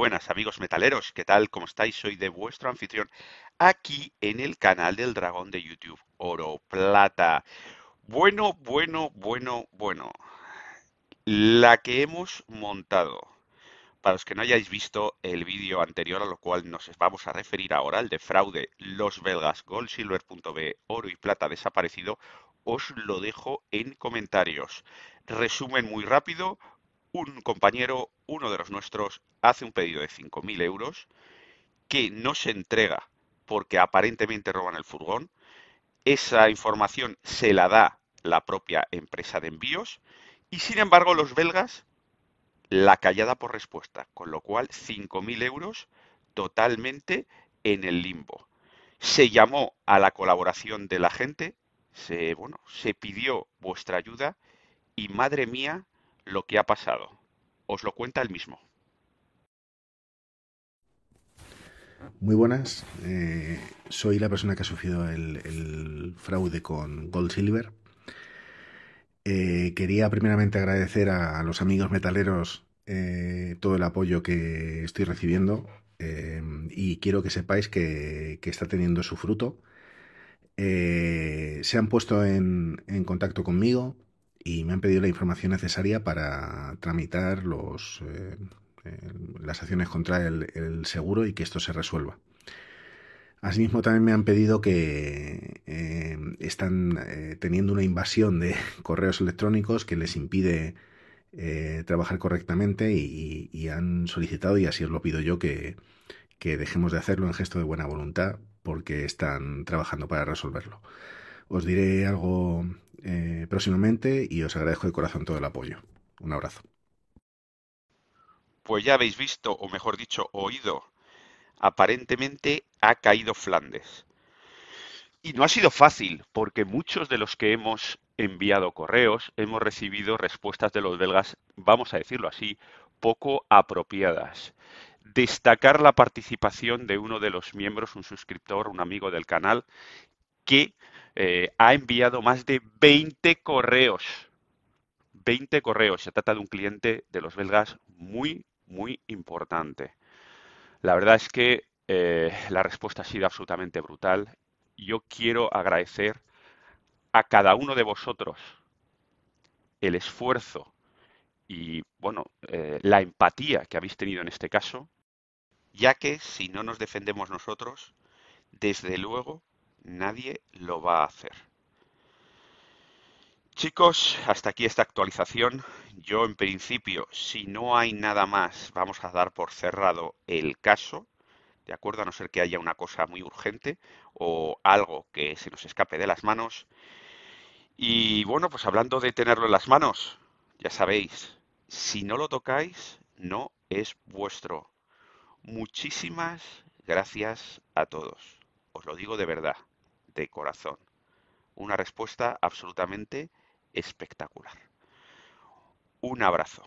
buenas amigos metaleros, ¿qué tal? ¿Cómo estáis? Soy de vuestro anfitrión aquí en el canal del dragón de YouTube, Oro Plata. Bueno, bueno, bueno, bueno. La que hemos montado. Para los que no hayáis visto el vídeo anterior a lo cual nos vamos a referir ahora, el de fraude, los belgas, goldsilver.b, oro y plata desaparecido, os lo dejo en comentarios. Resumen muy rápido, un compañero, uno de los nuestros, hace un pedido de 5.000 euros que no se entrega porque aparentemente roban el furgón. Esa información se la da la propia empresa de envíos y sin embargo los belgas la callada por respuesta, con lo cual 5.000 euros totalmente en el limbo. Se llamó a la colaboración de la gente, se, bueno, se pidió vuestra ayuda y madre mía, lo que ha pasado. Os lo cuenta él mismo. Muy buenas, eh, soy la persona que ha sufrido el, fraude con Gold Silver. Eh, quería primeramente agradecer a, los amigos metaleros eh, todo el apoyo que estoy recibiendo y quiero que sepáis que, está teniendo su fruto. se han puesto en contacto conmigo, y me han pedido la información necesaria para tramitar los, eh, eh, las acciones contra el, seguro y que esto se resuelva. Asimismo, también me han pedido que eh, están teniendo una invasión de correos electrónicos que les impide trabajar correctamente y, han solicitado, y así os lo pido yo, que, que dejemos de hacerlo en gesto de buena voluntad porque están trabajando para resolverlo. Os diré algo eh, próximamente y os agradezco de corazón todo el apoyo. Un abrazo. Pues ya habéis visto, o mejor dicho, oído, aparentemente ha caído Flandes. Y no ha sido fácil, porque muchos de los que hemos enviado correos hemos recibido respuestas de los belgas, vamos a decirlo así, poco apropiadas. Destacar la participación de uno de los miembros, un suscriptor, un amigo del canal, que eh, ha enviado más de 20 correos. 20 correos. Se trata de un cliente de los belgas muy, muy importante. La verdad es que eh, la respuesta ha sido absolutamente brutal. Yo quiero agradecer a cada uno de vosotros el esfuerzo y, bueno, eh, la empatía que habéis tenido en este caso, ya que si no nos defendemos nosotros, desde luego nadie lo va a hacer. Chicos, hasta aquí esta actualización. Yo en principio, si no hay nada más, vamos a dar por cerrado el caso, ¿de acuerdo? A no ser que haya una cosa muy urgente o algo que se nos escape de las manos. Y bueno, pues hablando de tenerlo en las manos, ya sabéis, si no lo tocáis, no es vuestro. Muchísimas gracias a todos. Os lo digo de verdad de corazón. Una respuesta absolutamente espectacular. Un abrazo.